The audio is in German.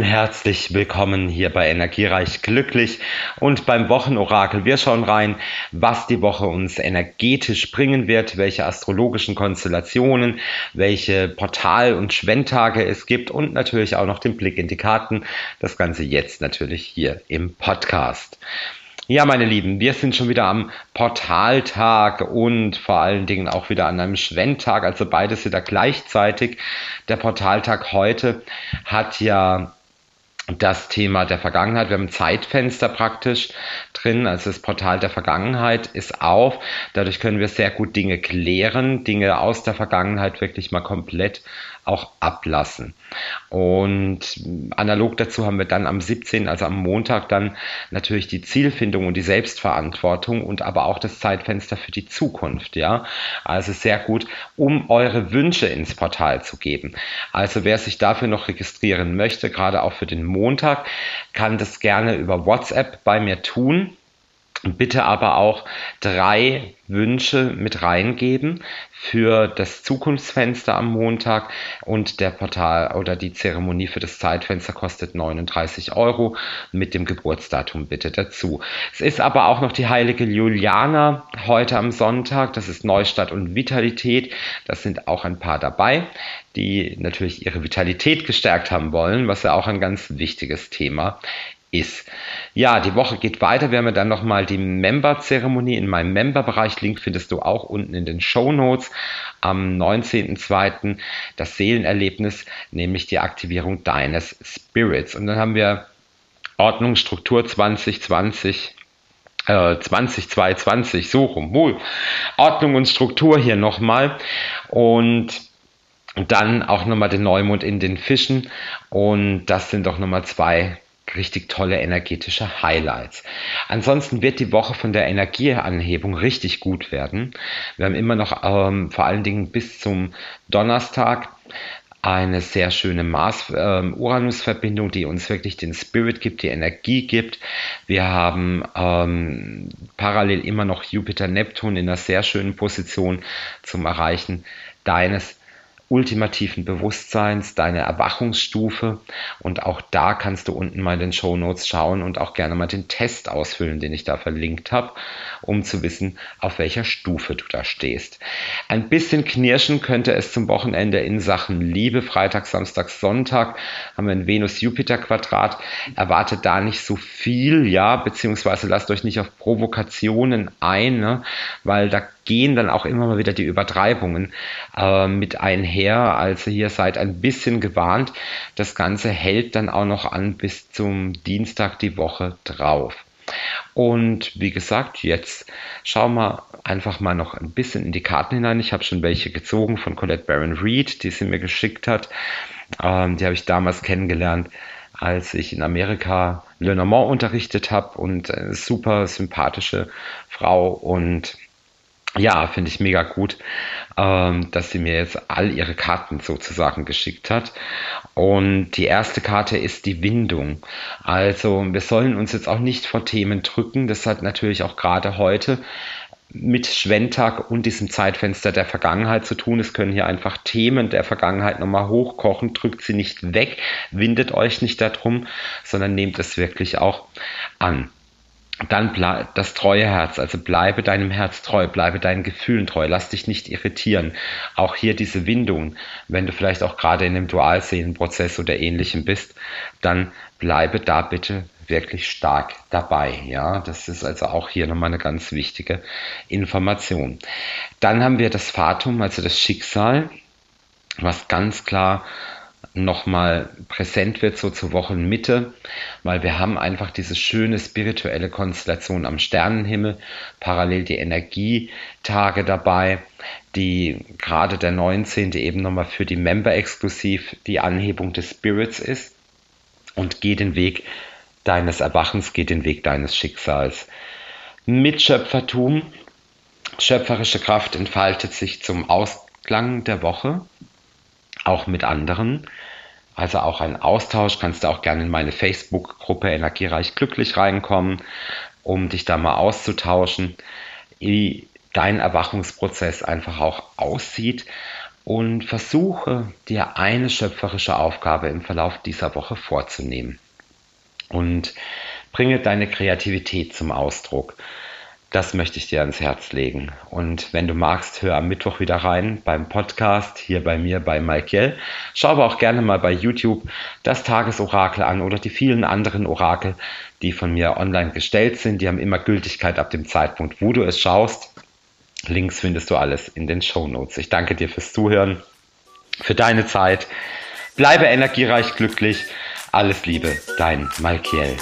herzlich willkommen hier bei Energiereich Glücklich und beim Wochenorakel. Wir schauen rein, was die Woche uns energetisch bringen wird, welche astrologischen Konstellationen, welche Portal- und Schwendtage es gibt und natürlich auch noch den Blick in die Karten. Das Ganze jetzt natürlich hier im Podcast. Ja, meine Lieben, wir sind schon wieder am Portaltag und vor allen Dingen auch wieder an einem Schwendtag, also beides wieder gleichzeitig. Der Portaltag heute hat ja das Thema der Vergangenheit. Wir haben ein Zeitfenster praktisch drin, also das Portal der Vergangenheit ist auf. Dadurch können wir sehr gut Dinge klären, Dinge aus der Vergangenheit wirklich mal komplett auch ablassen. Und analog dazu haben wir dann am 17., also am Montag, dann natürlich die Zielfindung und die Selbstverantwortung und aber auch das Zeitfenster für die Zukunft. Ja, also sehr gut, um eure Wünsche ins Portal zu geben. Also wer sich dafür noch registrieren möchte, gerade auch für den Montag, kann das gerne über WhatsApp bei mir tun. Bitte aber auch drei Wünsche mit reingeben für das Zukunftsfenster am Montag und der Portal oder die Zeremonie für das Zeitfenster kostet 39 Euro mit dem Geburtsdatum bitte dazu. Es ist aber auch noch die heilige Juliana heute am Sonntag. Das ist Neustadt und Vitalität. Das sind auch ein paar dabei, die natürlich ihre Vitalität gestärkt haben wollen, was ja auch ein ganz wichtiges Thema ist. Ja, die Woche geht weiter. Wir haben dann nochmal die Member-Zeremonie in meinem Member-Bereich. Link findest du auch unten in den Show Notes. Am 19.02. das Seelenerlebnis, nämlich die Aktivierung deines Spirits. Und dann haben wir Ordnung, Struktur 2020. 2022, so rum, wohl. Ordnung und Struktur hier nochmal. Und dann auch nochmal den Neumond in den Fischen. Und das sind doch nochmal zwei richtig tolle energetische Highlights. Ansonsten wird die Woche von der Energieanhebung richtig gut werden. Wir haben immer noch ähm, vor allen Dingen bis zum Donnerstag eine sehr schöne Mars-Uranus-Verbindung, ähm, die uns wirklich den Spirit gibt, die Energie gibt. Wir haben ähm, parallel immer noch Jupiter-Neptun in einer sehr schönen Position zum Erreichen deines ultimativen Bewusstseins, deine Erwachungsstufe. Und auch da kannst du unten mal in den Show Notes schauen und auch gerne mal den Test ausfüllen, den ich da verlinkt habe, um zu wissen, auf welcher Stufe du da stehst. Ein bisschen knirschen könnte es zum Wochenende in Sachen Liebe. Freitag, Samstag, Sonntag haben wir ein Venus-Jupiter-Quadrat. Erwartet da nicht so viel, ja, beziehungsweise lasst euch nicht auf Provokationen ein, ne, weil da gehen dann auch immer mal wieder die Übertreibungen äh, mit einher. Also hier seid ein bisschen gewarnt. Das Ganze hält dann auch noch an bis zum Dienstag die Woche drauf. Und wie gesagt, jetzt schauen wir einfach mal noch ein bisschen in die Karten hinein. Ich habe schon welche gezogen von Colette Baron Reed, die sie mir geschickt hat. Ähm, die habe ich damals kennengelernt, als ich in Amerika Le Normand unterrichtet habe und eine super sympathische Frau und ja, finde ich mega gut, ähm, dass sie mir jetzt all ihre Karten sozusagen geschickt hat. Und die erste Karte ist die Windung. Also wir sollen uns jetzt auch nicht vor Themen drücken. Das hat natürlich auch gerade heute mit Schwendtag und diesem Zeitfenster der Vergangenheit zu tun. Es können hier einfach Themen der Vergangenheit nochmal hochkochen. Drückt sie nicht weg, windet euch nicht darum, sondern nehmt es wirklich auch an dann das treue Herz, also bleibe deinem Herz treu, bleibe deinen Gefühlen treu, lass dich nicht irritieren. Auch hier diese Windung, wenn du vielleicht auch gerade in einem Dualseelenprozess oder ähnlichem bist, dann bleibe da bitte wirklich stark dabei. Ja, das ist also auch hier nochmal eine ganz wichtige Information. Dann haben wir das Fatum, also das Schicksal, was ganz klar nochmal präsent wird, so zur Wochenmitte, weil wir haben einfach diese schöne spirituelle Konstellation am Sternenhimmel, parallel die Energietage dabei, die gerade der 19. eben nochmal für die Member exklusiv die Anhebung des Spirits ist und geh den Weg deines Erwachens, geh den Weg deines Schicksals. Mit Schöpfertum, schöpferische Kraft entfaltet sich zum Ausklang der Woche auch mit anderen. Also auch ein Austausch, kannst du auch gerne in meine Facebook-Gruppe Energiereich Glücklich reinkommen, um dich da mal auszutauschen, wie dein Erwachungsprozess einfach auch aussieht und versuche dir eine schöpferische Aufgabe im Verlauf dieser Woche vorzunehmen. Und bringe deine Kreativität zum Ausdruck. Das möchte ich dir ans Herz legen. Und wenn du magst, hör am Mittwoch wieder rein beim Podcast hier bei mir bei Michael. Schau aber auch gerne mal bei YouTube das Tagesorakel an oder die vielen anderen Orakel, die von mir online gestellt sind. Die haben immer Gültigkeit ab dem Zeitpunkt, wo du es schaust. Links findest du alles in den Show Notes. Ich danke dir fürs Zuhören, für deine Zeit. Bleibe energiereich glücklich. Alles Liebe, dein Malkiel.